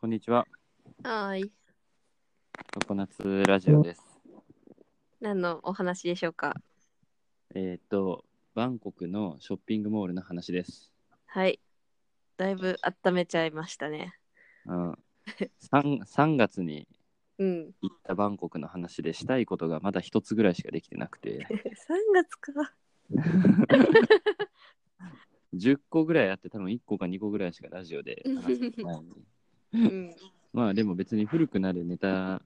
こんにちは。はーい。ココナッツラジオです。何のお話でしょうか？えっ、と、バンコクのショッピングモールの話です。はい。だいぶ温めちゃいましたね。うん、3, 3月にうん。行ったバンコクの話でしたいことがまだ一つぐらいしかできてなくて、3月か。10個ぐらいあって多分1個か2個ぐらいしかラジオで話してない。うん。まあでも別に古くなるネタ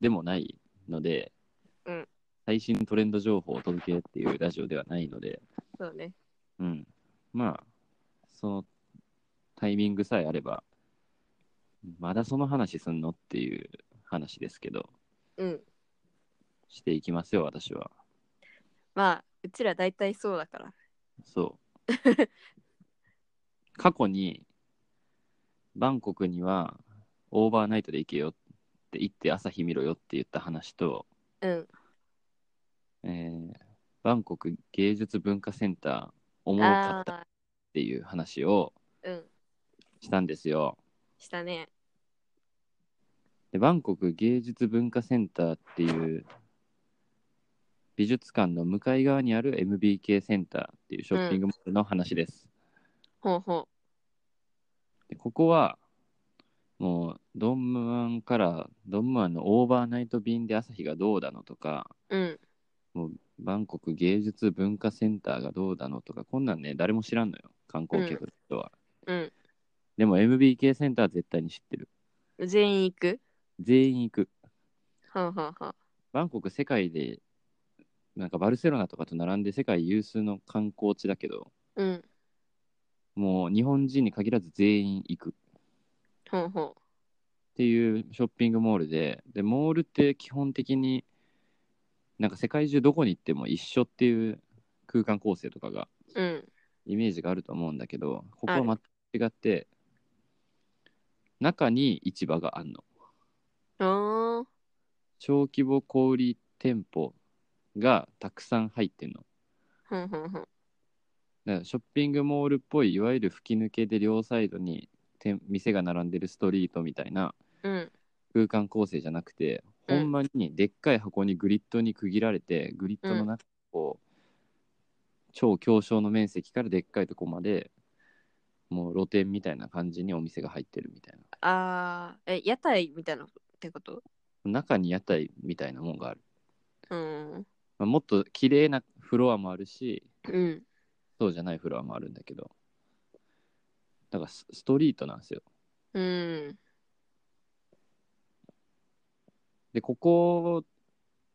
でもないので、うん最新トレンド情報をお届けっていうラジオではないので、そうね。うん。まあ、そのタイミングさえあれば、まだその話すんのっていう話ですけど、うん。していきますよ、私は。まあ、うちら大体そうだから。そう。過去に、バンコクにはオーバーナイトで行けよって言って朝日見ろよって言った話と、うん。えーバンコク芸術文化センターおもろかったっあていう話をあー、うん。したんですよ。したね。でバンコク芸術文化センターっていう美術館の向かい側にある MBK センターっていうショッピングモールの話です。ほうほでここはもうドンムアンからドンムアンのオーバーナイト便で朝日がどうだのとかう。うん。もうバンコク芸術文化センターがどうだのとかこんなんね誰も知らんのよ観光客の人は、うん。でも MBK センターは絶対に知ってる全員行く？全員行くはんはんはん。バンコク世界でなんかバルセロナとかと並んで世界有数の観光地だけどうん。もう日本人に限らず全員行くっほうほていうショッピングモールででモールって基本的になんか世界中どこに行っても一緒っていう空間構成とかがう。うん。イメージがあると思うんだけどここは全く違って中に市場があんのあー。小規模小売店舗がたくさん入ってんのほんほんほん。だからショッピングモールっぽいいわゆる吹き抜けで両サイドに店店が並んでるストリートみたいなうん。空間構成じゃなくて、うんほんまにでっかい箱にグリッドに区切られてグリッドの中こう、超狭小の面積からでっかいとこまでもう露店みたいな感じにお店が入ってるみたいあー。え、屋台みたいなってこと？な中に屋台みたいなもんがある、うん。まあ、もっと綺麗なフロアもあるしうん。そうじゃないフロアもあるんだけどだからスストリートなんですようん。で、ここ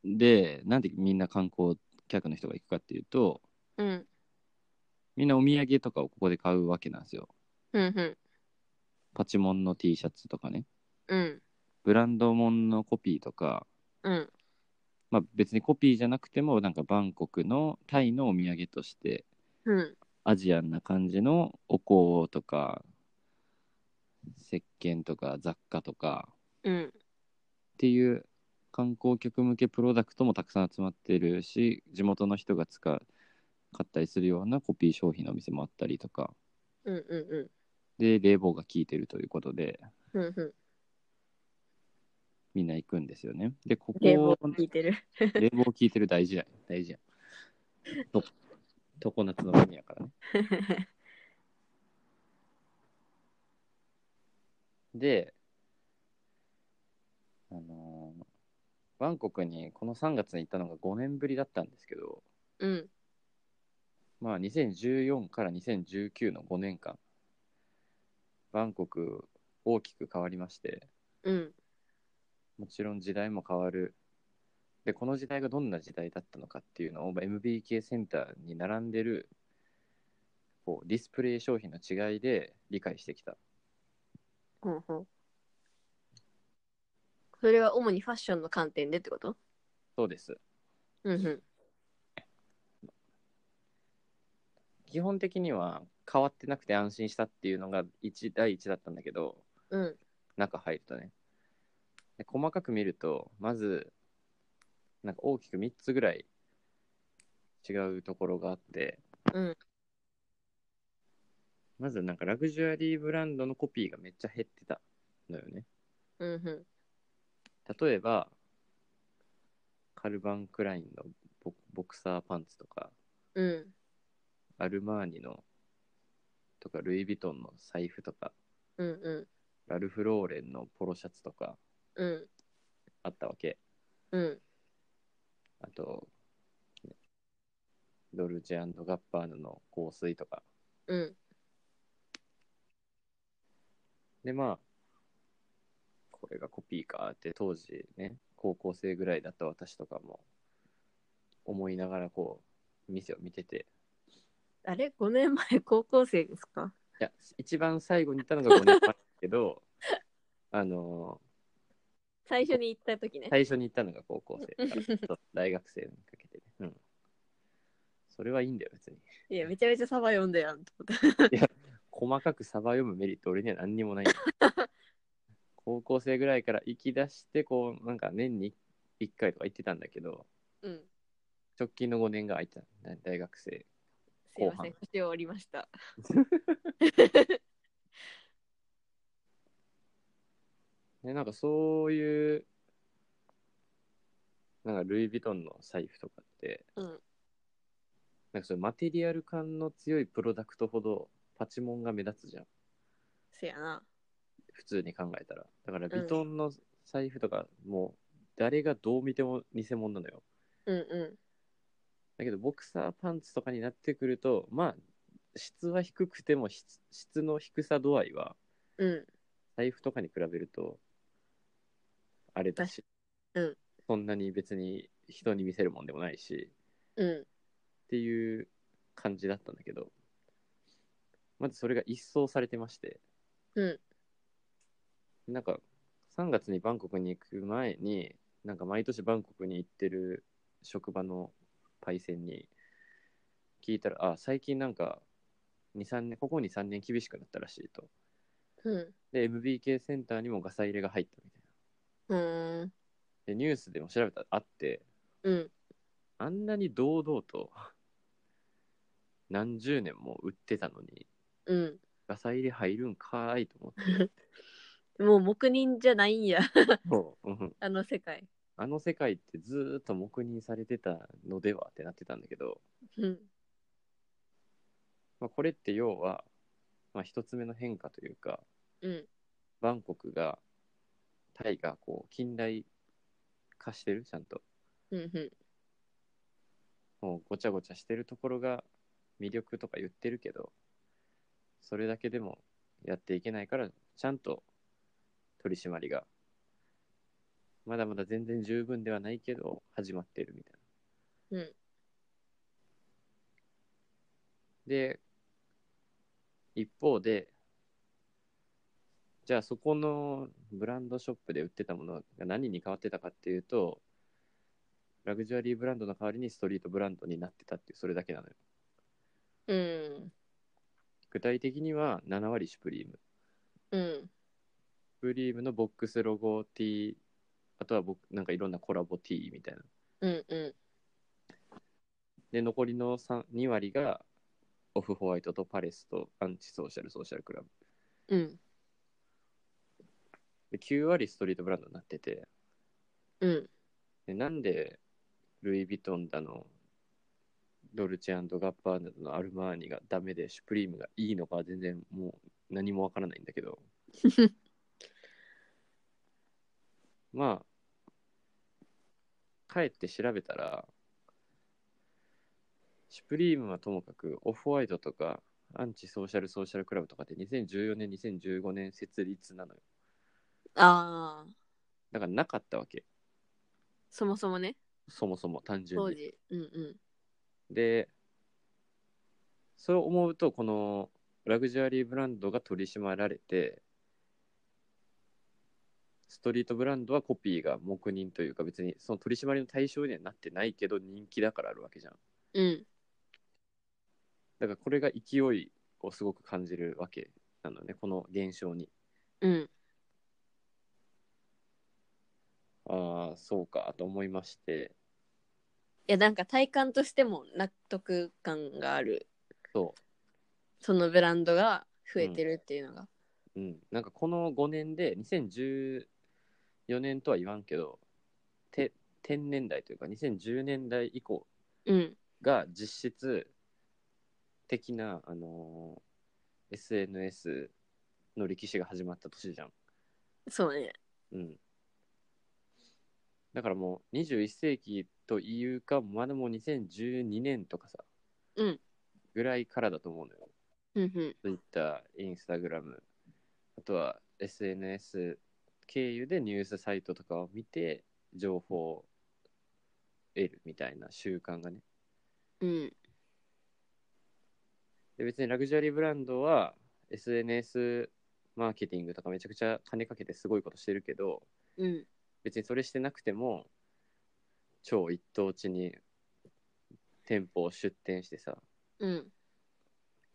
で、なんでみんな観光客の人が行くかっていうと、うん。みんなお土産とかをここで買うわけなんですよ。うん。うん。パチモンの T シャツとかね。うん。ブランドモンのコピーとか、うん。まあ別にコピーじゃなくても、なんかバンコクのタイのお土産として、うん。アジアンな感じのお香とか、石鹸とか雑貨とかうん。っていう観光客向けプロダクトもたくさん集まってるし、地元の人が使う、買ったりするようなコピー商品のお店もあったりとか、うん。うん。で、冷房が効いてるということで、うん。うん。みんな行くんですよね。で、ここ、冷房聞いてる。冷房効いてる大事やん。大事やん。と、常夏の国やからね。で、あのーバンコクにこの3月に行ったのが5年ぶりだったんですけど、うん。まあ2014から2019の5年間、バンコク大きく変わりまして、うん。もちろん時代も変わる。で、この時代がどんな時代だったのかっていうのを MBK センターに並んでるこうディスプレイ商品の違いで理解してきた。ほうほう。それは主にファッションの観点でってこと？そうです。うんうん。基本的には変わってなくて安心したっていうのが一第一だったんだけど、うん。中入るとね。で細かく見ると、まず、なんか大きく3つぐらい違うところがあって、うん。まずなんかラグジュアリーブランドのコピーがめっちゃ減ってた。のよね。うんうん。例えば、カルバン・クラインのボボクサーパンツとか、うん。アルマーニのとか、ルイ・ヴィトンの財布とか、うんうん。ラルフ・ローレンのポロシャツとかうん。あったわけ。うん。あと、ねドルチェガッパーナの香水とか。うん。で、まあ、これがコピーかって当時ね、高校生ぐらいだった私とかも思いながらこう、店を見てて、あれ ?5 年前？高校生ですか？いや、一番最後に行ったのが5年前だけど、あの最初に行った時ねー。最初に行ったのが高校生から そう大学生にかけてね。うん。それはいいんだよ、別に。いや、めちゃめちゃサバ読んだやんと思って。細かくサバ読むメリット俺には何にもない。高校生ぐらいから行き出して、こう、なんか年に1回とか行ってたんだけど、うん。直近の5年が空いてた、大学生。すいません、後半腰を折りました。ね、なんかそういう、なんかルイ・ヴィトンの財布とかって、うん。なんかそういうマテリアル感の強いプロダクトほどパチモンが目立つじゃん。せやな。普通に考えたら。だから、ヴィトンの財布とか、もう、誰がどう見ても偽物なのよ。うんうだけど、ボクサーパンツとかになってくると、まあ、質は低くても質、質の低さ度合いは。財布とかに比べると、あれだし、うんそんなに別に人に見せるもんでもないし、うん。っていう感じだったんだけど、まずそれが一掃されてまして、うん。なんか3月にバンコクに行く前に、なんか毎年バンコクに行ってる職場のパイセンに聞いたら、あ、最近なんか2、3年、ここ2、3年厳しくなったらしいと。うん。で、MBK センターにもガサ入れが入ったみたいな。うーん。で、ニュースでも調べたらあって、うん。あんなに堂々と何十年も売ってたのに、うん。ガサ入れ入るんかーいと思って。もう黙認じゃないんや。そううんあの世界。あの世界ってずーっと黙認されてたのではってなってたんだけど、うん。まあ、これって要は、まあ、一つ目の変化というか、うん。バンコクが、タイがこう近代化してる、ちゃんと。うん。うん。もうごちゃごちゃしてるところが魅力とか言ってるけど、それだけでもやっていけないから、ちゃんと取り締まりが、まだまだ全然十分ではないけど、始まってるみたいな。うん。で、一方で、じゃあそこのブランドショップで売ってたものが何に変わってたかっていうと、ラグジュアリーブランドの代わりにストリートブランドになってたっていう、それだけなのよ。うん。具体的には7割シュプリーム。うん。シュプリームのボックスロゴ T、あとは僕なんかいろんなコラボ T みたいな。うん。うん。で、残りの3 2割がオフホワイトとパレスとアンチソーシャルソーシャルクラブ。うん。で、9割ストリートブランドになってて、うん。でなんでルイ・ヴィトンだの、ドルチェガッパーナのアルマーニがダメで、シュプリームがいいのかは全然もう何もわからないんだけど。まあ、帰って調べたら、シュプリームはともかくオフホワイトとかアンチソーシャルソーシャルクラブとかって2014年、2015年設立なのよ。ああ。だからなかったわけ。そもそもね。そもそも単純に。当時。うんうん。で、そう思うと、このラグジュアリーブランドが取り締まられて、ストリートブランドはコピーが黙認というか別にその取り締まりの対象にはなってないけど人気だからあるわけじゃん。うん。だからこれが勢いをすごく感じるわけなのね、この現象に。うん。ああ、そうかと思いまして、いや、なんか体感としても納得感がある。そそのブランドが増えてるっていうのが。う。うん、なんかこの5年で2014年とは言わんけどて10年代というか2010年代以降うん。が実質的な、あのー SNS の歴史が始まった年じゃん。そうね。うん。だからもう21世紀というか、まだもう2012年とかさ、うん。ぐらいからだと思うのよ。うんうん。Twitter、Instagram、あとは SNS 経由でニュースサイトとかを見て情報を得るみたいな習慣がね。うん。で別にラグジュアリーブランドは SNS マーケティングとかめちゃくちゃ金かけてすごいことしてるけど、うん。別にそれしてなくても超一等地に店舗を出店してさ、うん。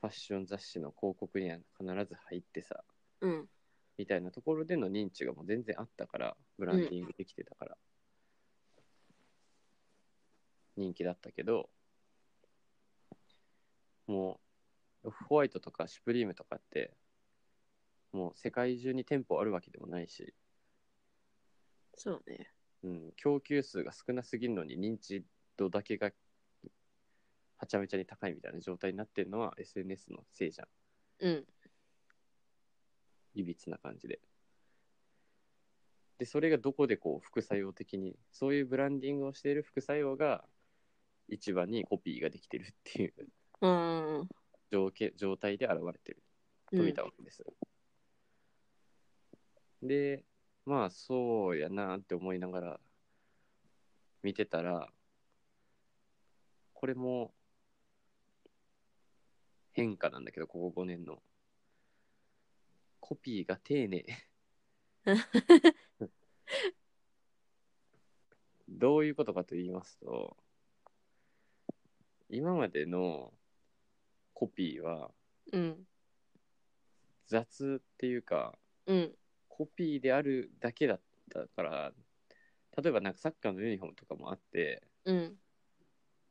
ファッション雑誌の広告には必ず入ってさ、うん。みたいなところでの認知がもう全然あったから、ブランディングできてたから、人気だったけど、もう、オフホワイトとかシュプリームとかって、もう世界中に店舗あるわけでもないし、そうね。うん、供給数が少なすぎるのに認知度だけがはちゃめちゃに高いみたいな状態になってるのは SNS のせいじゃん。うん。いびつな感じで。で、それがどこでこう副作用的に、そういうブランディングをしている副作用が市場にコピーができてるっていううん。状況状態で現れてると見たわけですよ。で、まあそうやなって思いながら見てたら、これも変化なんだけど、ここ5年の。コピーが丁寧。どういうことかと言いますと、今までのコピーはうん。雑っていうか、うん。コピーであるだけだったから、例えばなんかサッカーのユニフォームとかもあって、うん。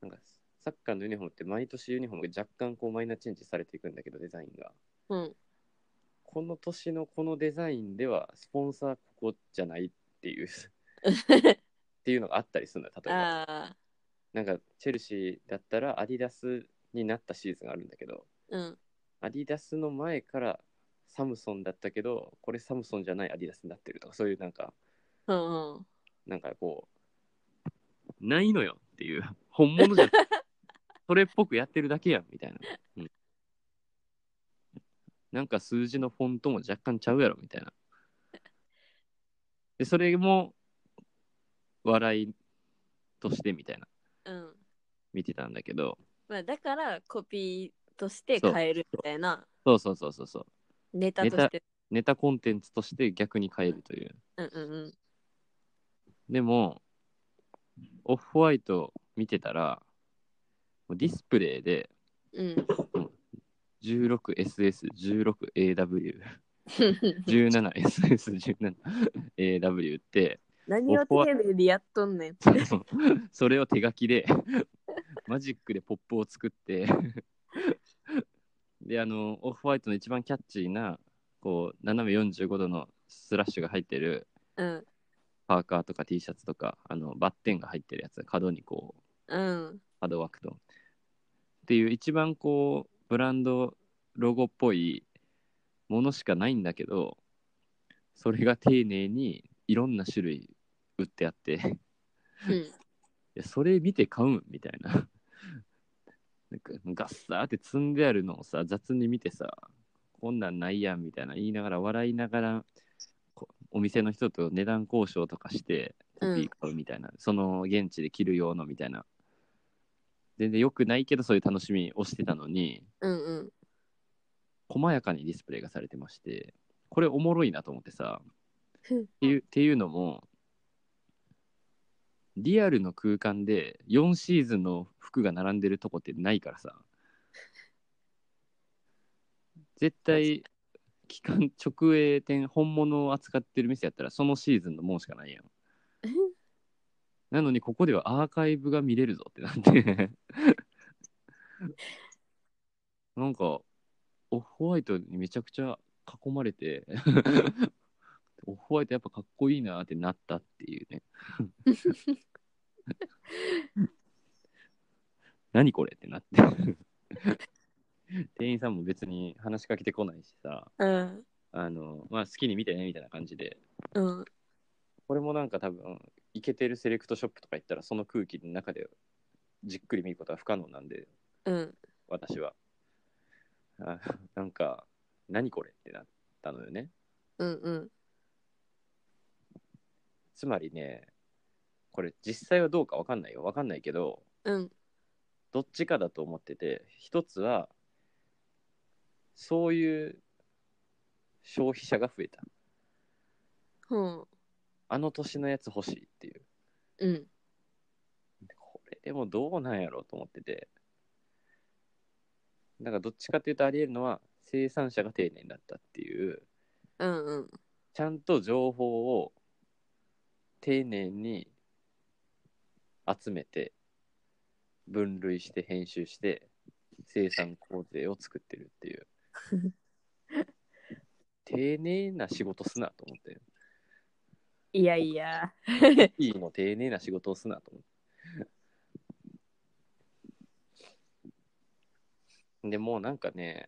なんかサッカーのユニフォームって毎年ユニフォームが若干こうマイナーチェンジされていくんだけど、デザインが。うん。この年のこのデザインではスポンサーここじゃないっていうっていうのがあったりするのよ、例えば。ああ。なんかチェルシーだったらアディダスになったシーズンがあるんだけど、うん。アディダスの前からサムソンだったけど、これサムソンじゃないアディダスになってるとか、そういうなんか、うん。うん。なんかこう、ないのよっていう、本物じゃん。それっぽくやってるだけやんみたいな。うん、なんか数字のフォントも若干ちゃうやろみたいな。で、それも笑いとしてみたいな、うん。見てたんだけど、まあ、だからコピーとして変えるみたいなそうそうそうそうそう。ネタとして。ネタコンテンツとして逆に変えるという。うんうんうん。でも、オフホワイト見てたら、もうディスプレイでうん。16SS、16AW、17SS、17AW って、何をテレビでやっとんねん。それを手書きで、マジックでポップを作って、で、あの、オフホワイトの一番キャッチーな、こう、斜め45度のスラッシュが入ってるうん。パーカーとか T シャツとか、あの、バッテンが入ってるやつ、角にこう、うん。ハードワークと。っていう一番こう、ブランドロゴっぽいものしかないんだけど、それが丁寧にいろんな種類売ってあって、いうん。やそれ見て買うんみたいな。なんかガッサーって積んであるのをさ、雑に見てさ、こんなんないやんみたいな言いながら笑いながら、こお店の人と値段交渉とかして、コピー買うみたいな、その現地で着る用のみたいな。全然良くないけど、そういう楽しみをしてたのに、うんうん。細やかにディスプレイがされてまして、これおもろいなと思ってさ、っていうっていうのも、リアルの空間で4シーズンの服が並んでるとこってないからさ、絶対、期間直営店、本物を扱ってる店やったら、そのシーズンのもんしかないやん。なのに、ここではアーカイブが見れるぞってなって。なんか、オフホワイトにめちゃくちゃ囲まれてオフホワイトやっぱかっこいいなってなったっていうね 何これってなって店員さんも別に話しかけてこないしさうん。あの、まあ、好きに見てねみたいな感じでうん。これもなんか多分イケてるセレクトショップとか行ったらその空気の中でじっくり見ることは不可能なんでうん。私はあなんか何これってなったのよねうん。うん。つまりねこれ実際はどうか分かんないよ分かんないけどうん。どっちかだと思ってて一つはそういう消費者が増えたほあの年のやつ欲しいっていうう。うん。これでもどうなんやろうと思っててだからどっちかっていうとありえるのは生産者が丁寧だったっていううん。うん。ちゃんと情報を丁寧に集めて分類して編集して生産工程を作ってるっていう。丁寧な仕事すなと思って。いやいや。いいの丁寧な仕事をすなと思って。でもうなんかね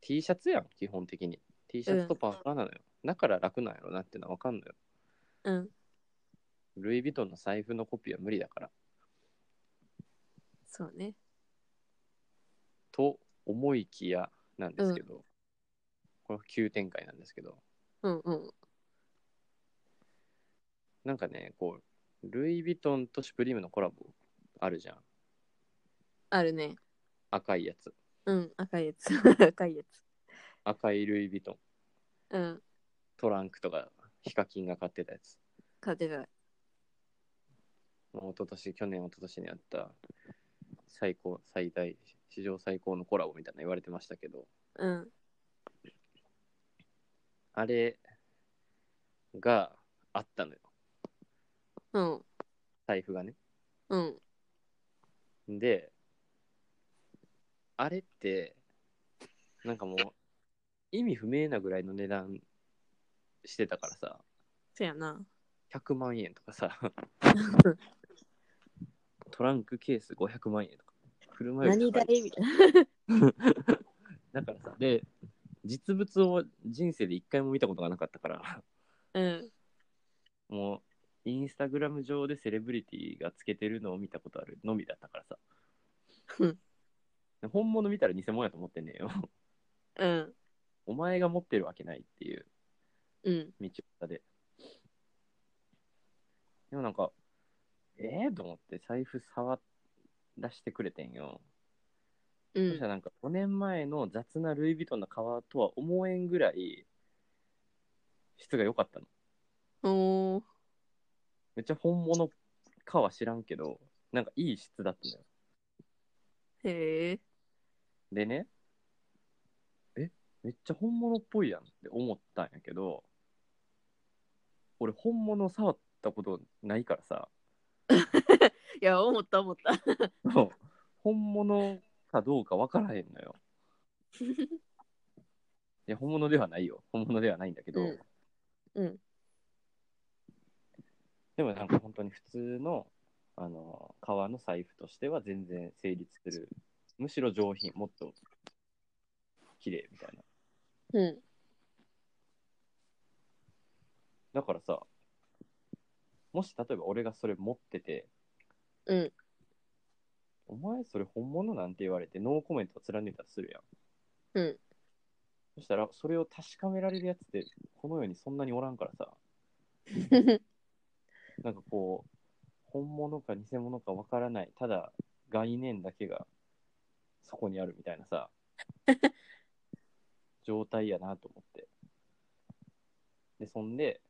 T シャツやん基本的に。T シャツとパーカーなのよ、だから楽なんやろなっていうのは分かんのようん。ルイ・ヴィトンの財布のコピーは無理だからそうね。と思いきやなんですけど、これ急展開なんですけどうん。うん。なんかねこうルイ・ヴィトンとシュプリームのコラボあるじゃんあるね。赤いやつうん。赤いやつ。赤いやつ。赤いルイ・ヴィトンうん。トランクとかヒカキンが買ってたやつ勝てない。もう一昨年去年一昨年にあった最高最大史上最高のコラボみたいなの言われてましたけどうん。あれがあったのようん。財布がねうん。であれってなんかもう意味不明なぐらいの値段してたからさ。そやな。100万円とかさ。トランクケース500万円とか。車より何高い代みたい。な。だからさ。で実物を人生で一回も見たことがなかったから。うん。もうインスタグラム上でセレブリティがつけてるのを見たことあるのみだったからさ。うん。本物見たら偽物やと思ってんねんよ。うん。お前が持ってるわけないっていううん。道端ででもなんかえー、と思って財布触らしてくれてんよ、うん。そしたらなんか5年前の雑なルイ・ヴィトンの革とは思えんぐらい質が良かったのおー。めっちゃ本物かは知らんけどなんかいい質だったのよへえ。でねえ？めっちゃ本物っぽいやんって思ったんやけど俺本物触ったことないからさ。いや、思った思った。本物かどうかわからへんのよ。いや本物ではないよ。本物ではないんだけど、うん。うん。でもなんか本当に普通のあの革の財布としては全然成立する。むしろ上品もっと綺麗みたいな。うん。だからさもし例えば俺がそれ持っててうん。お前それ本物なんて言われてノーコメントを貫いたとするやんうん。そしたらそれを確かめられるやつってこの世にそんなにおらんからさ なんかこう本物か偽物かわからないただ概念だけがそこにあるみたいなさ 状態やなと思ってでそんで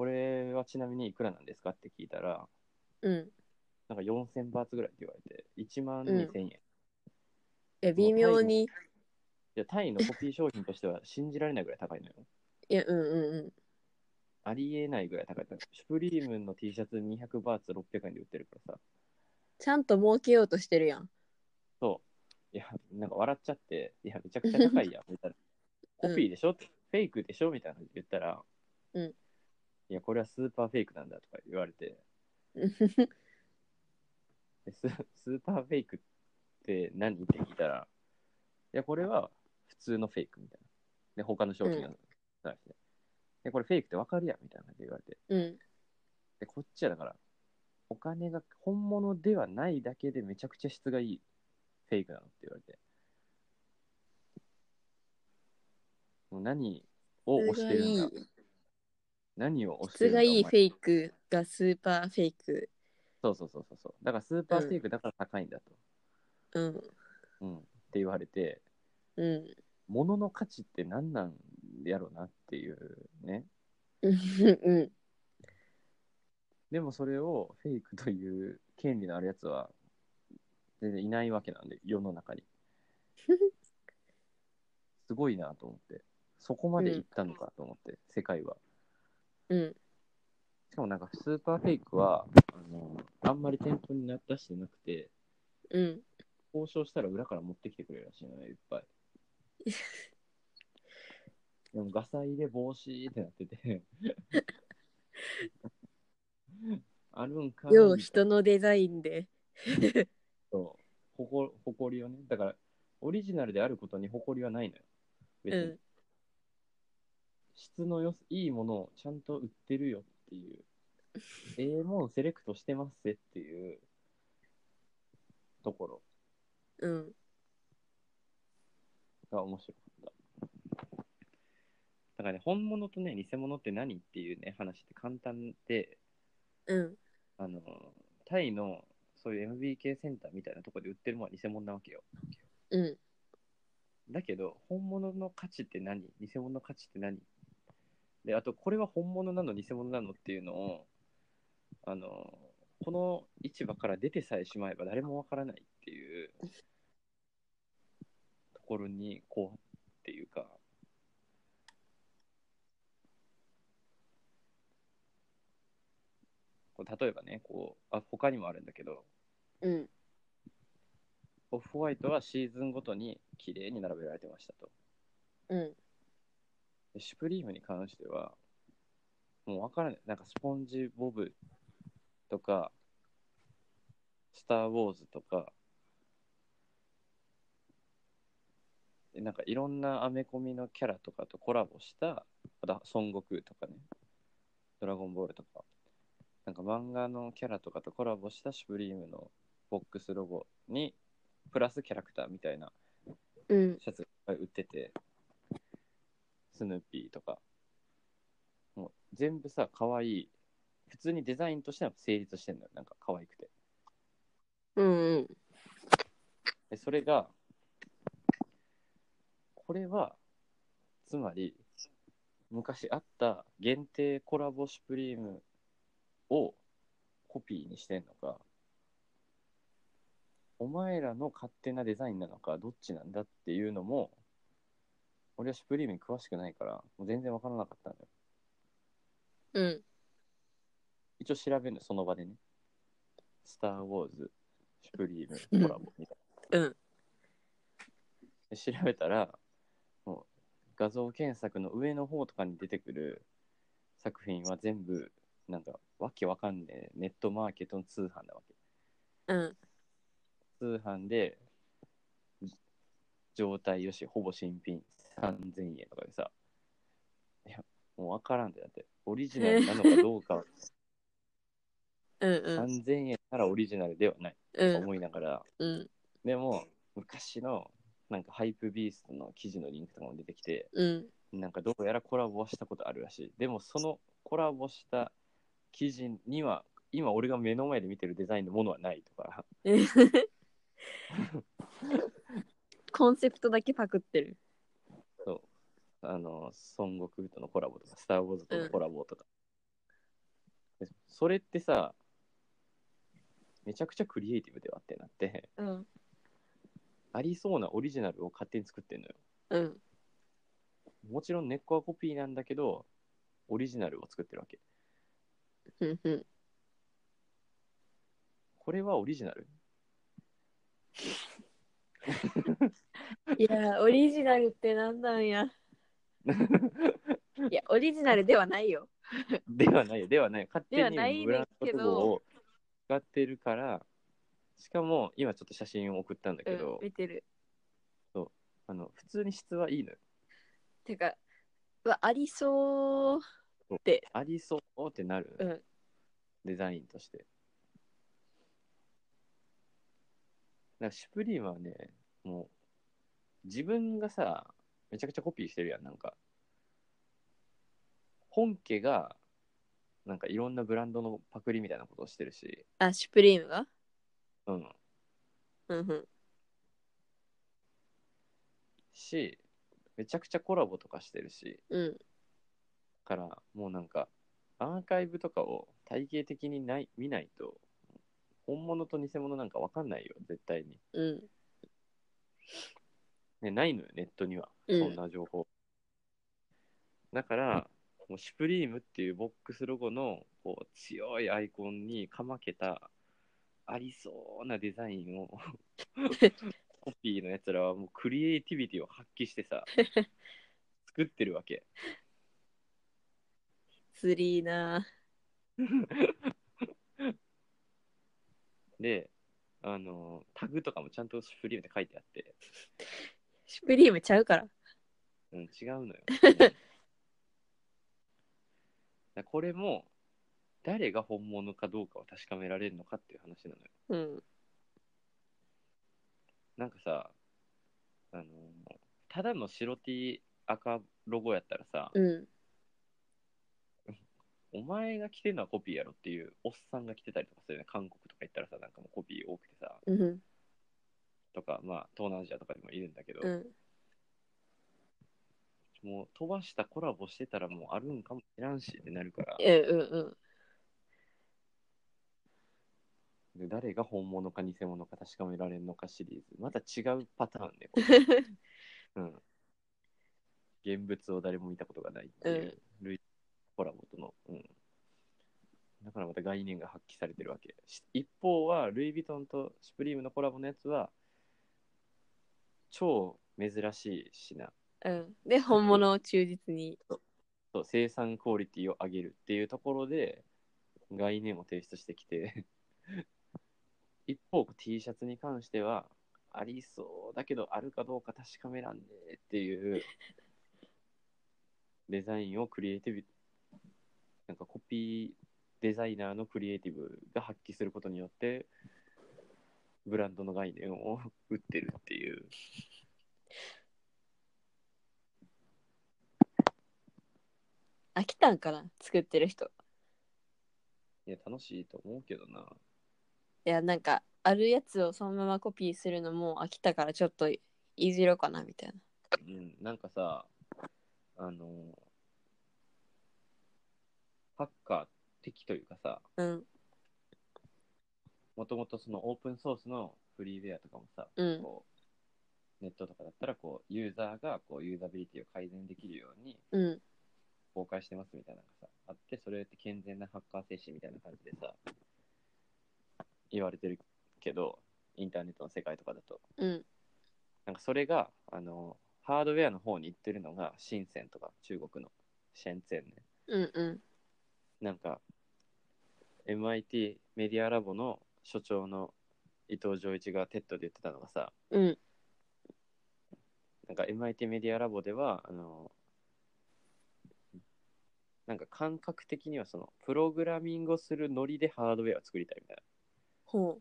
これはちなみにいくらなんですかって聞いたらうん。なんか4000バーツぐらいって言われて1万2000円、いえ、微妙に。やタイのコピー商品としては信じられないぐらい高いのよ いや、うんうんうん。ありえないぐらい高いシュプリームの T シャツ200バーツ600円で売ってるからさちゃんと儲けようとしてるやん。そいや、なんか笑っちゃって、いや、めちゃくちゃ高いやん、みたいな。コピーでしょ、フェイクでしょ？みたいなこと言ったら、うんいや、これはスーパーフェイクなんだとか言われて、でス スーパーフェイクって何って聞いたら、いや、これは普通のフェイクみたいな。で、他の商品が出して、で、これフェイクってわかるやんみたいな感じで言われて、うん。で、こっちはだから、お金が本物ではないだけでめちゃくちゃ質がいいフェイクなのって言われて。もう何を押してるんだ何を押して質るんだお前がいいフェイクがスーパーフェイク。そうそうそうそうそう。だからスーパーフェイクだから高いんだと。うん。うん。って言われて、うん。物の価値って何なんやろうなっていうね。うん。うん。でもそれをフェイクという権利のあるやつは全然いないわけなんで、世の中に。すごいなと思って。そこまでいったのかと思って、世界は。うん。しかもなんかスーパーフェイクは、あの、あんまり店舗に出してなくて、うん。交渉したら裏から持ってきてくれるらしいのね、いっぱい。でも、ガサ入れ防止ってなってて。あるんかいよう人のデザインで。そう誇誇りをね。だから、オリジナルであることに誇りはないのよ。別に。うん。質のよすいいものをちゃんと売ってるよっていう。ええもんセレクトしてますぜっていうところうん。が面白かった。だからね、本物とね、偽物って何っていうね、話って簡単で、うん。あの、タイのそういう MBK センターみたいなところで売ってるものは偽物なわけよ。うん。だけど、本物の価値って何？偽物の価値って何？で、あと、これは本物なの偽物なのっていうのを、あの、この市場から出てさえしまえば誰もわからないっていうところに、こうっていうか、こう例えばね、こう、あ、他にもあるんだけど、うん。オフホワイトはシーズンごとに綺麗に並べられてましたと。うん。でシュプリームに関しては、もう分からない。なんかスポンジボブとか、スター・ウォーズとか、でなんかいろんなアメコミのキャラとかとコラボした、孫悟空とかね、ドラゴンボールとか、なんか漫画のキャラとかとコラボしたシュプリームのボックスロゴに、プラスキャラクターみたいなうん。シャツが売ってて、スヌーピーとか、もう全部さ、可愛い普通にデザインとしては成立してんのよ。なんか可愛くて。うんうん。でそれが、これは、つまり、昔あった限定コラボシュプリームをコピーにしてんのか、お前らの勝手なデザインなのか、どっちなんだっていうのも、俺はシュプリームに詳しくないから、もう全然わからなかったんだよ。うん。一応調べるの、その場でね。スター・ウォーズ、シュプリームコラボみたいな。うん。で調べたら、もう画像検索の上の方とかに出てくる作品は全部、なんか、わけわかんねえ、ネットマーケットの通販なわけ。うん。通販で、じ状態よし、ほぼ新品3000円とかでさ、いや、もうわからんで、だって、オリジナルなのかどうかは、うんうん。3000円ならオリジナルではないとうん。思いながら、うん。でも、昔の、なんかハイプビーストの記事のリンクとかも出てきて、うん。なんかどうやらコラボはしたことあるらしい。でもそのコラボした記事には、今俺が目の前で見てるデザインのものはないとか、コンセプトだけパクってる。あの、孫悟空とのコラボとか、スター・ウォーズとのコラボとか。でそれってさ、めちゃくちゃクリエイティブではってなって、うん。ありそうなオリジナルを勝手に作ってんのよ。うん。もちろん根っこはコピーなんだけど、オリジナルを作ってるわけ。うんうん。これはオリジナル？いや、オリジナルってなんなんや。いや、オリジナルではないよ。ではないよ、ではないよ。勝手ではないにブランドけどロゴを使ってるから、しかも今ちょっと写真を送ったんだけど、うん、見てる。あの普通に質はいいのよ。てか、うわ、ありそう。ありそうってなる、うん。デザインとして。だからシュプリームはね、もう自分がさ、めちゃくちゃコピーしてるやん、なんか。本家が、なんかいろんなブランドのパクリみたいなことをしてるし、あ、シュプリームが？うん。うんうん。し、めちゃくちゃコラボとかしてるし、うん。から、もうなんか、アーカイブとかを体系的にない見ないと、本物と偽物なんかわかんないよ、絶対に。うん。ね、ないのよ、ネットには。うんそんな情報。だから、もうシュプリームっていうボックスロゴのこう強いアイコンにかまけたありそうなデザインを コピーのやつらはもうクリエイティビティを発揮してさ 作ってるわけ。釣りーな。で、あのタグとかもちゃんとシュプリームって書いてあって、シュプリームちゃうから。うん、違うのよ。これも誰が本物かどうかを確かめられるのかっていう話なのよ。うん。なんかさ、あのただの白 T 赤ロゴやったらさ、うん。お前が着てるのはコピーやろっていうおっさんが着てたりとかするよね。韓国とか行ったらさ、なんかもうコピー多くてさ、うん。とか、まあ東南アジアとかにもいるんだけど、うん。もう飛ばしたコラボしてたらもうあるんかもしらんしってなるから、うんうんうん。で誰が本物か偽物か確かめられるのかシリーズ。また違うパターンね、これ。うん。現物を誰も見たことがないっていう、類コラボとの。うん。だからまた概念が発揮されてるわけ。し一方は、ルイ・ヴィトンとシュプリームのコラボのやつは、超珍しい品。うん。で、本物を忠実に。そう生産クオリティを上げるっていうところで概念を提出してきて 一方 T シャツに関してはありそうだけどあるかどうか確かめらんねえっていうデザインをクリエイティブなんかコピーデザイナーのクリエイティブが発揮することによってブランドの概念を売ってるっていう飽きたんかな作ってる人。いや楽しいと思うけどないや、なんか、あるやつをそのままコピーするのも飽きたからちょっといじろうかなみたいな。うん、なんかさ、あの、ハッカー的というかさ、うん。もともとそのオープンソースのフリーウェアとかもさ、うんこうネットとかだったらこうユーザーがこうユーザビリティを改善できるようにうん。公開してますみたいなのがさ、あって、それって健全なハッカー精神みたいな感じでさ、言われてるけど、インターネットの世界とかだと。うん。なんかそれが、あの、ハードウェアの方に行ってるのが、深センとか中国のシェンツェンね。うんうん。なんか、MIT メディアラボの所長の伊藤穰一が TED で言ってたのがさ、うん。なんか MIT メディアラボでは、あの、なんか感覚的にはその、プログラミングをするノリでハードウェアを作りたいみたいな。ほ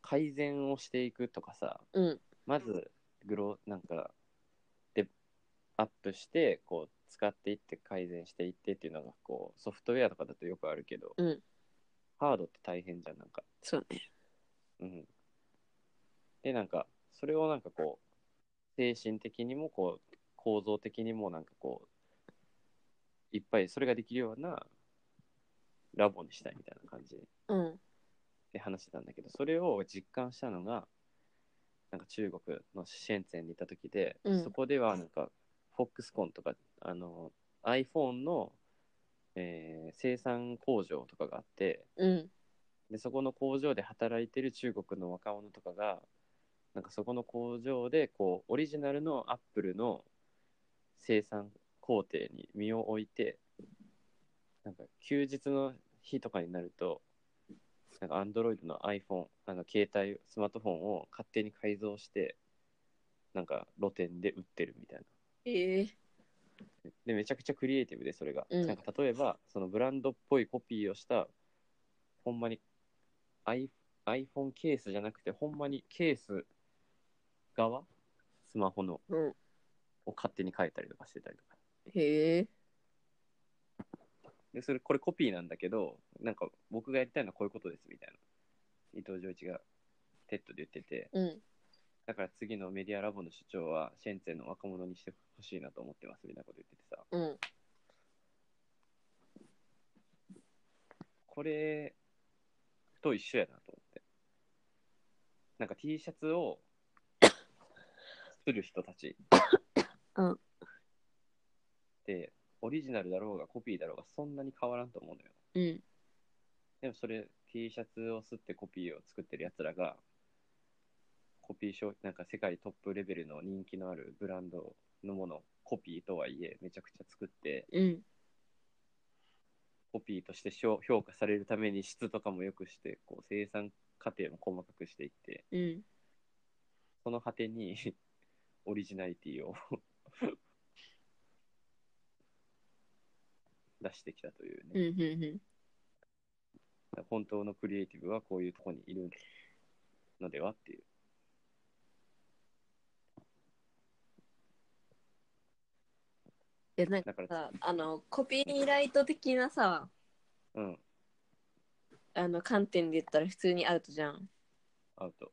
改善をしていくとかさ、う。うん。まず、グロなんか、で、アップして、こう、使っていって改善していってっていうのが、こう、ソフトウェアとかだとよくあるけど、うんハードって大変じゃん、なんか。そうね。うん。で、なんか、それをなんかこう、精神的にも、こう、構造的にも、なんかこう、いっぱいそれができるようなラボにしたいみたいな感じうん。で話してたんだけど、それを実感したのが、なんか中国のシェンツェンに行った時で、うんそこではなんか、フォックスコンとか、あの、iPhone の、えー生産工場とかがあって、うん。でそこの工場で働いてる中国の若者とかがなんかそこの工場でこうオリジナルのアップルの生産工程に身を置いてなんか休日の日とかになるとなんか Android の iPhone あの携帯スマートフォンを勝手に改造してなんか露店で売ってるみたいな。ええでめちゃくちゃクリエイティブでそれが、うん。なんか例えばそのブランドっぽいコピーをしたほんまに i iPhone ケースじゃなくてほんまにケース側スマホのうん。を勝手に変えたりとかしてたりとかへえ。でそれこれコピーなんだけどなんか僕がやりたいのはこういうことですみたいな伊藤穰一が TED で言っててうん。だから次のメディアラボの所長はシェンツェンの若者にしてほしいなと思ってますみたいなこと言っててさうん。これと一緒やなと思って。なんか T シャツを作る人たち。うんで、オリジナルだろうがコピーだろうがそんなに変わらんと思うのよ。うん。でもそれ T シャツを吸ってコピーを作ってるやつらが、コピー商なんか世界トップレベルの人気のあるブランドのもの、コピーとはいえめちゃくちゃ作って、うん。コピーとして評評価されるために質とかも良くしてこう生産過程も細かくしていってうん。その果てに オリジナリティを出してきたといううん。ね、うん。うん。本当のクリエイティブはこういうところにいるのではっていうで、なんかさ、あの、コピーライト的なさ、うんあの、観点で言ったら普通にアウトじゃん。アウト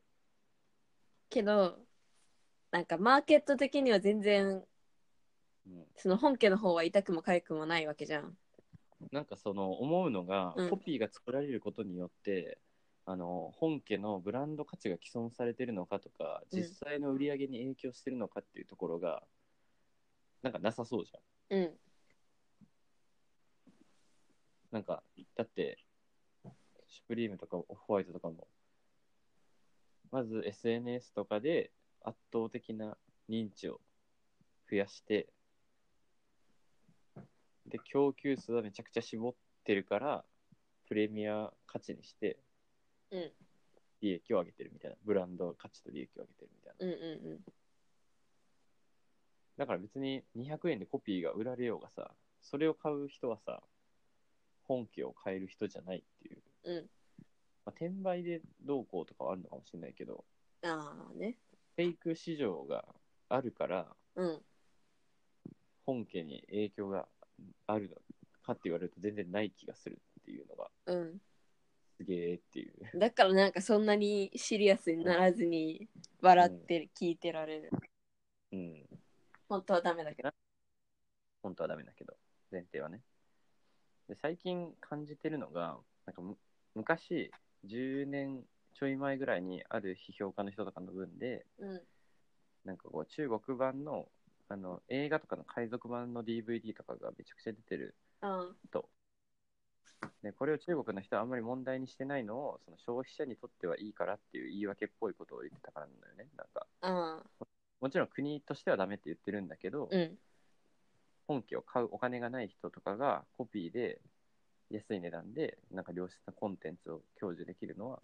けど、なんかマーケット的には全然、うんその本家の方は痛くも痒くもないわけじゃん。なんかその思うのが、うんコピーが作られることによってあの本家のブランド価値が毀損されてるのかとかうん実際の売り上げに影響してるのかっていうところがなんかなさそうじゃんうん。なんかだってシュプリームとかオフホワイトとかもまず SNS とかで圧倒的な認知を増やしてで供給数はめちゃくちゃ絞ってるからプレミア価値にしてうん。利益を上げてるみたいなブランド価値と利益を上げてるみたいなうん。うん。だから別に200円でコピーが売られようがさそれを買う人はさ本家を買える人じゃないっていう、うん。まあ、転売でどうこうとかはあるのかもしれないけどああね。フェイク市場があるからうん。本家に影響があるのかって言われると全然ない気がするっていうのがうん。すげえっていう。だからなんかそんなにシリアスにならずに笑って聞いてられる。うん。本当はダメだけど。本当はダメだけど、前提はね。で最近感じてるのが、なんかむ昔、10年ちょい前ぐらいにある批評家の人とかの文で、うん。なんかこう中国版のあの映画とかの海賊版の DVD とかがめちゃくちゃ出てるあと。でこれを中国の人はあんまり問題にしてないのをその消費者にとってはいいからっていう言い訳っぽいことを言ってたからなんだよね。なんかあ。あもちろん国としてはダメって言ってるんだけど、うん。本家を買うお金がない人とかがコピーで安い値段でなんか良質なコンテンツを享受できるのは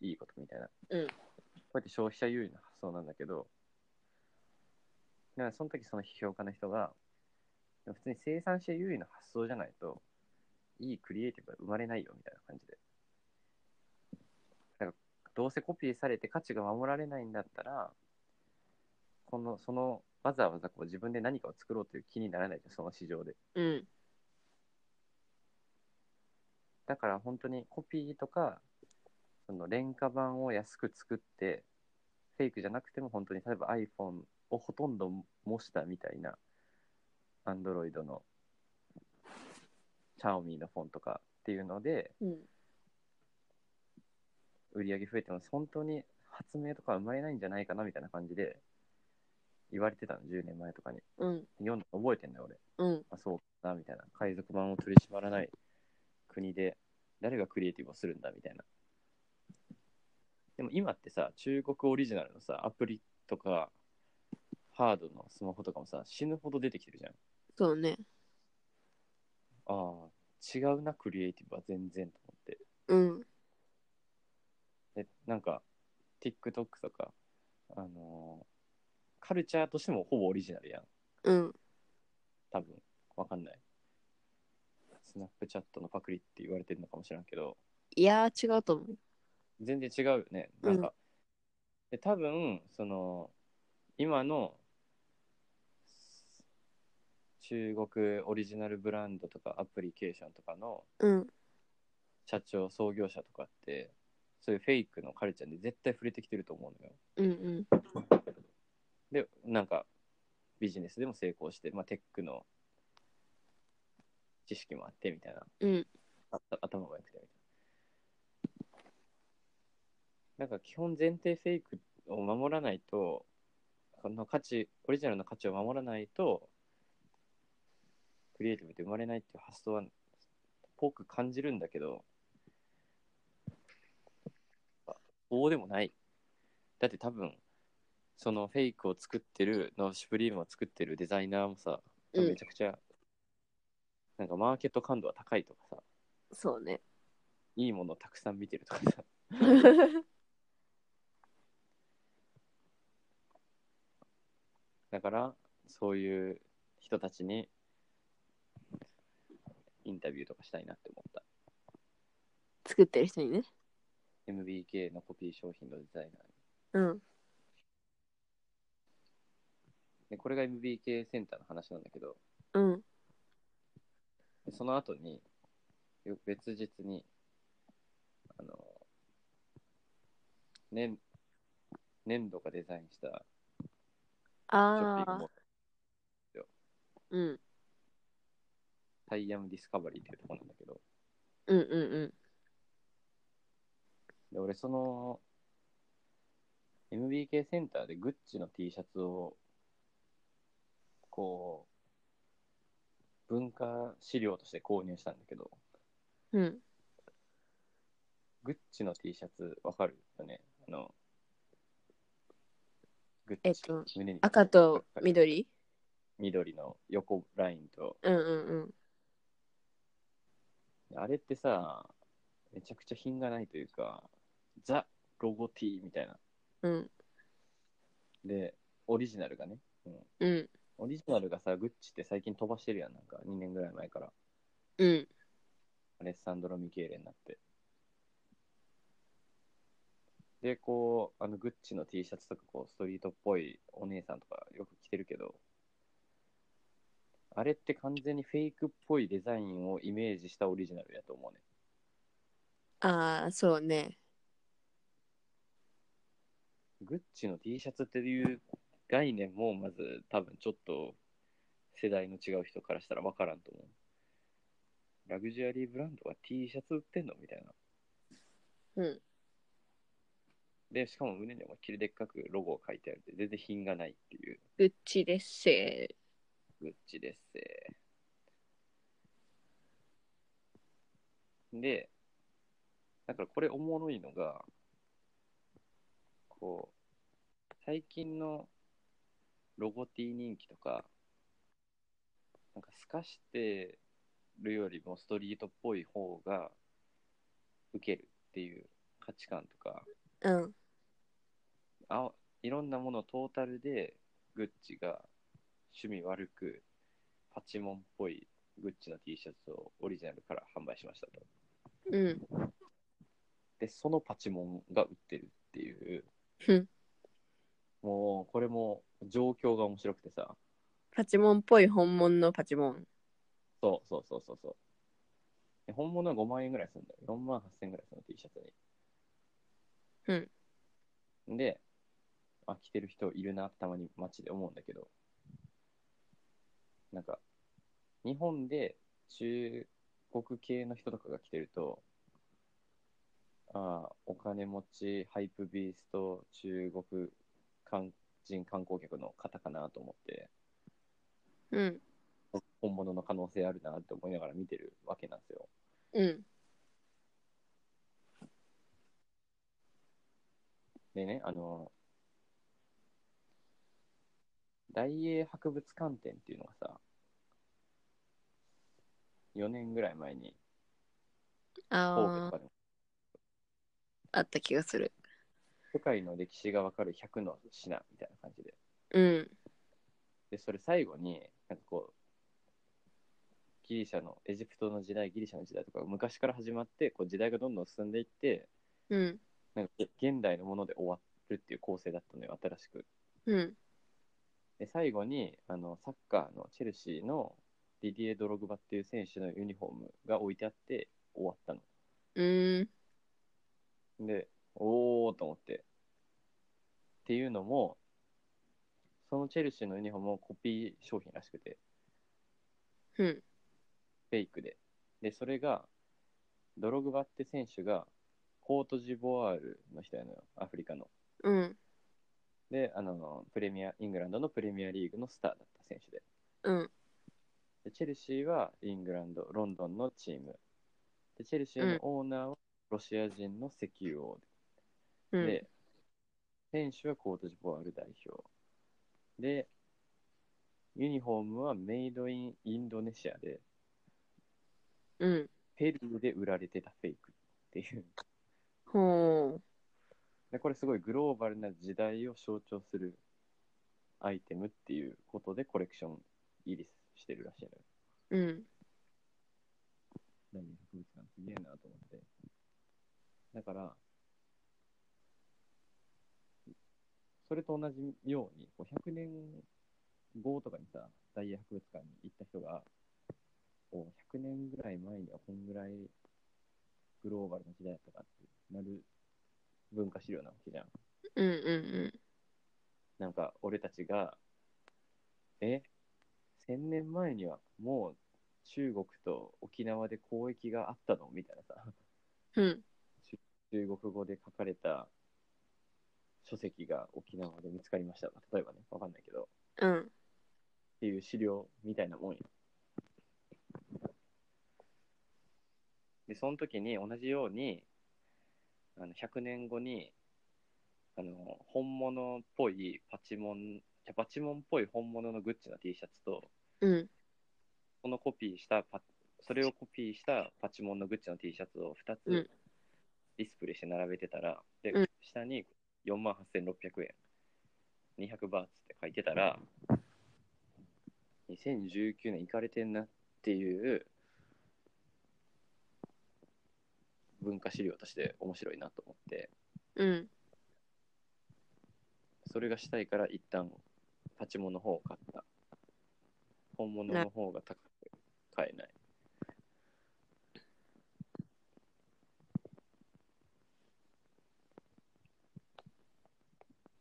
いいことみたいな。うんこうやって消費者優位な発想なんだけど、だからその時その批評家の人が、普通に生産者優位の発想じゃないと、いいクリエイティブが生まれないよみたいな感じで。だからどうせコピーされて価値が守られないんだったら、この、その、わざわざこう自分で何かを作ろうという気にならないじゃん、その市場で。うん。だから本当にコピーとか、その廉価版を安く作って、フェイクじゃなくても本当に例えば iPhone をほとんど模したみたいな Android の Xiaomi のフォンとかっていうのでうん。売り上げ増えても本当に発明とか生まれないんじゃないかなみたいな感じで言われてたの10年前とかにうん。読んで覚えてんだよ俺うん。あそうかなみたいな海賊版を取り締まらない国で誰がクリエイティブをするんだみたいなでも今ってさ、中国オリジナルのさ、アプリとか、ハードのスマホとかもさ、死ぬほど出てきてるじゃん。そうね。ああ、違うな、クリエイティブは全然と思って。うん。で、なんか、TikTok とか、あのーカルチャーとしてもほぼオリジナルやん。うん。多分、わかんない。スナップチャットのパクリって言われてるのかもしれんけど、いやー、違うと思う。全然違うよね。なんか、で多分、その、今の中国オリジナルブランドとかアプリケーションとかのうん。社長、創業者とかって、そういうフェイクのカルチャーに絶対触れてきてると思うのよ。うんうん。で、なんか、ビジネスでも成功して、まあ、テックの知識もあってみたいな、うん。あ頭も良くてみたいな。なんか基本前提フェイクを守らないと、この価値、オリジナルの価値を守らないと、クリエイティブって生まれないっていう発想は、ぽく感じるんだけど、そうでもない。だって多分、そのフェイクを作ってる、のシュプリームを作ってるデザイナーもさ、うんめちゃくちゃ、なんかマーケット感度は高いとかさ、そうね。いいものをたくさん見てるとかさ、だから、そういう人たちにインタビューとかしたいなって思った。作ってる人にね。MBK のコピー商品のデザイナーに。うん。で、これが MBK センターの話なんだけど、うん。でその後に、よ別日に、あの、年、粘土がデザインしたショッピンああ。うん。タイヤムディスカバリーっていうところなんだけど、うんうんうん。で俺その MBK センターでグッチの T シャツをこう文化資料として購入したんだけど。うん。グッチの T シャツわかるよね？あのグッチえっと胸に赤と緑？緑の横ラインとうんうんあれってさめちゃくちゃ品がないというかザ・ロゴ T みたいなうん。うん。でオリジナルがね、うん、うん。オリジナルがさ、グッチって最近飛ばしてるやん、なんか2年ぐらい前から。うん。アレッサンドロ・ミケーレになって。で、こう、あのグッチの T シャツとか、こう、ストリートっぽいお姉さんとかよく着てるけど、あれって完全にフェイクっぽいデザインをイメージしたオリジナルやと思うね。ああ、そうね。グッチの T シャツっていう概念もまず多分ちょっと世代の違う人からしたら分からんと思う。ラグジュアリーブランドが T シャツ売ってんのみたいな。うん。で、しかも胸に思いっきりでっかくロゴを書いてあるって全然品がないっていうグッチですせグッチですせで、だからこれおもろいのが、こう、最近のロゴ T 人気とか、なんか透かしてるよりもストリートっぽい方が受けるっていう価値観とか、うん。あいろんなものトータルでグッチが趣味悪くパチモンっぽいグッチの T シャツをオリジナルから販売しましたと。うん。で、そのパチモンが売ってるっていう、もうこれも状況が面白くてさ、パチモンっぽい本物のパチモン。そうそうそうそうそう。で本物は5万円ぐらいするんだよ。4万8千円ぐらいするの T シャツに。うん。で、あ、着てる人いるな、たまに街で思うんだけど、なんか、日本で中国系の人とかが着てると、ああ、お金持ち、ハイプビースト、中国観人観光客の方かなと思って、うん。本物の可能性あるなって思いながら見てるわけなんですよ。うん。でね、あの、大英博物館展っていうのがさ、4年ぐらい前に神戸ああとかでも。あった気がする。世界の歴史がわかる100の品みたいな感じで。うん。で、それ最後に、なんかこう、ギリシャの、エジプトの時代、ギリシャの時代とか、昔から始まって、こう時代がどんどん進んでいって、うん。なんかげ現代のもので終わるっていう構成だったのよ、新しく。うんで、最後に、あの、サッカーのチェルシーのディディエ・ドログバっていう選手のユニフォームが置いてあって終わったの。うーんで、おーと思って。っていうのも、そのチェルシーのユニフォームもコピー商品らしくて、うんフェイクで。で、それが、ドログバって選手が、コートジボワールの人やのよ、アフリカの。うんで、あの、プレミア、イングランドのプレミアリーグのスターだった選手で。うんでチェルシーはイングランド、ロンドンのチーム。で、チェルシーのオーナーはロシア人の石油王うんで、選手はコートジボワール代表。で、ユニフォームはメイドインインドネシアで、うんペルーで売られてたフェイクっていう。ほで、これすごいグローバルな時代を象徴するアイテムっていうことでコレクション入りしてるらしいのよ。ううん大英博物館すげえなと思って。だから、それと同じように、こう100年後とかにさ、大英博物館に行った人が、お100年ぐらい前にはこんぐらいグローバルな時代だったかってなる文化資料なわけじゃん。うんうんなんか俺たちが、え、1000年前にはもう中国と沖縄で交易があったの？みたいなさ、うんうん。中国語で書かれた書籍が沖縄で見つかりました。例えばね、わかんないけど、うん。っていう資料みたいなもんよ。で、その時に同じように、あの100年後に、あの、本物っぽいパチモン、パチモンっぽい本物のグッチの T シャツと、うん。そのコピーしたパ、それをコピーしたパチモンのグッチの T シャツを2つうん。ディスプレイして並べてたら、でうん、下に4万8600円、200バーツって書いてたら、2019年行かれてんなっていう文化資料として面白いなと思って、うんそれがしたいから一旦パチモンの方を買った。本物の方が高く買えない。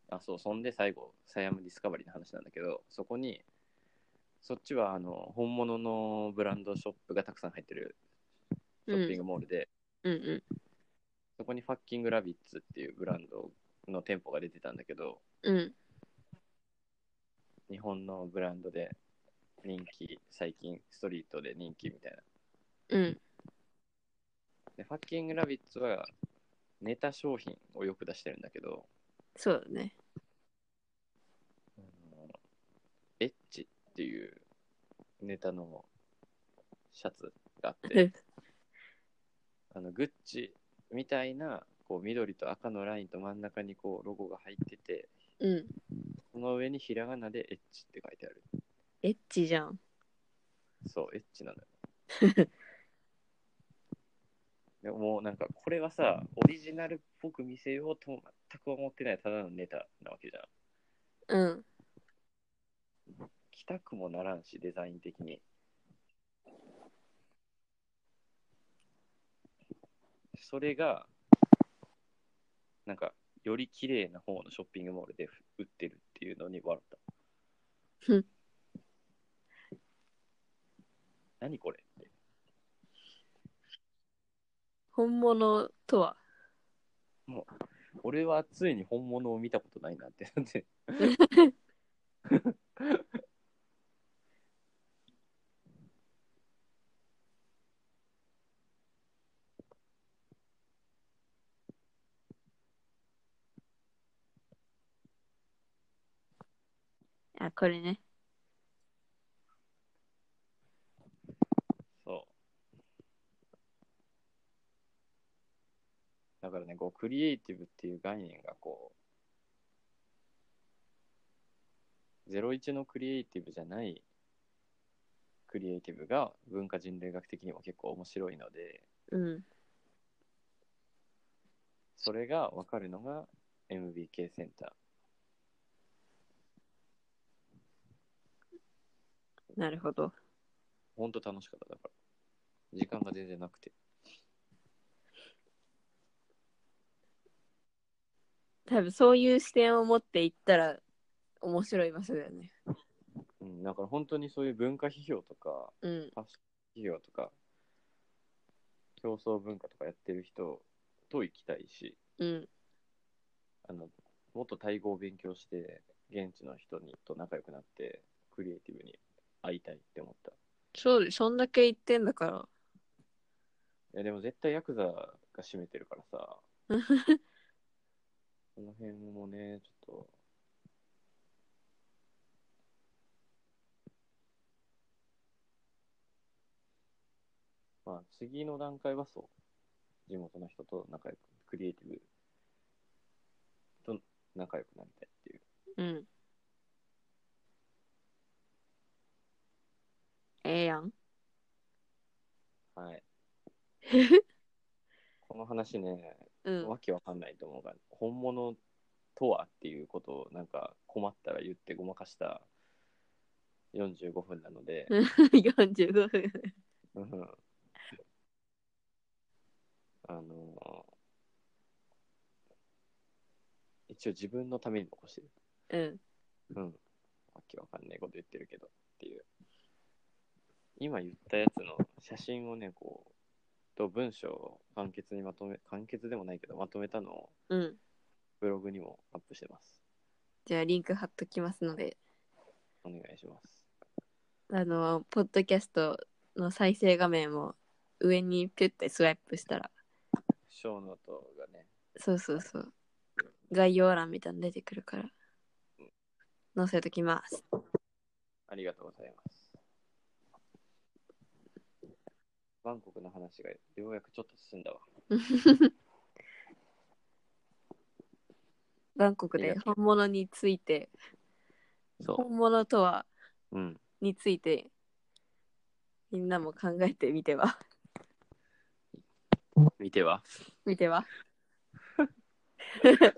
あ、そう、そんで最後、サイアムディスカバリーの話なんだけど、そこに、そっちはあの本物のブランドショップがたくさん入ってるショッピングモールで、うんうん。そこにファッキングラビッツっていうブランドの店舗が出てたんだけど、うん。日本のブランドで人気、最近ストリートで人気みたいな。うん。で、ファッキングラビッツはネタ商品をよく出してるんだけど、そうだね。あのエッチっていうネタのシャツがあって、あのグッチみたいなこう緑と赤のラインと真ん中にこうロゴが入ってて、うんその上にひらがなでエッチって書いてある。エッチじゃんそう、エッチなのよ。でももうなんかこれはさ、オリジナルっぽく見せようとも全く思ってないただのネタなわけじゃん。うん着たくもならんし、デザイン的に。それが、なんか、より綺麗な方のショッピングモールで売ってるっていうのに笑ったふん。何これって。本物とは？俺はついに本物を見たことないなってなって。これね。そう。だからね、こう、クリエイティブっていう概念がこう、01のクリエイティブじゃないクリエイティブが文化人類学的にも結構面白いので、うん。それが分かるのが MBK センター。なるほど。ほんと楽しかった。だから。時間が全然なくて。多分そういう視点を持っていったら面白い場所だよね。うん、だから本当にそういう文化批評とか、うん。ファッション批評とか、競争文化とかやってる人と行きたいし、うん。あの、もっとタイ語を勉強して、現地の人にと仲良くなって、クリエイティブに会いたいって思った。そうで、そんだけ言ってんだから。いや、でも絶対ヤクザが占めてるからさ、この辺もね、ちょっと、まあ、次の段階はそう。地元の人と仲良く、クリエイティブと仲良くなりたいっていう。うん。ええやん。はい。この話ね、うん。わけわかんないと思うが、本物とはっていうことをなんか困ったら言ってごまかした45分なので、45分。うんあの一応自分のために残してる。うん。うん。わけわかんないこと言ってるけどっていう。今言ったやつの写真をね、こう、と文章を簡潔にまとめ、簡潔でもないけど、まとめたのをうん。ブログにもアップしてます。じゃあリンク貼っときますので、お願いします。あの、ポッドキャストの再生画面を上にピュッてスワイプしたら、ショーノートがね、そうそうそう。概要欄みたいなの出てくるから、載せときます。ありがとうございます。バンコクの話がようやくちょっと進んだわ。バンコクで本物について、そ本物とはう。うん。について、みんなも考えてみては？見ては？見ては？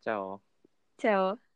じゃあ。チャオ。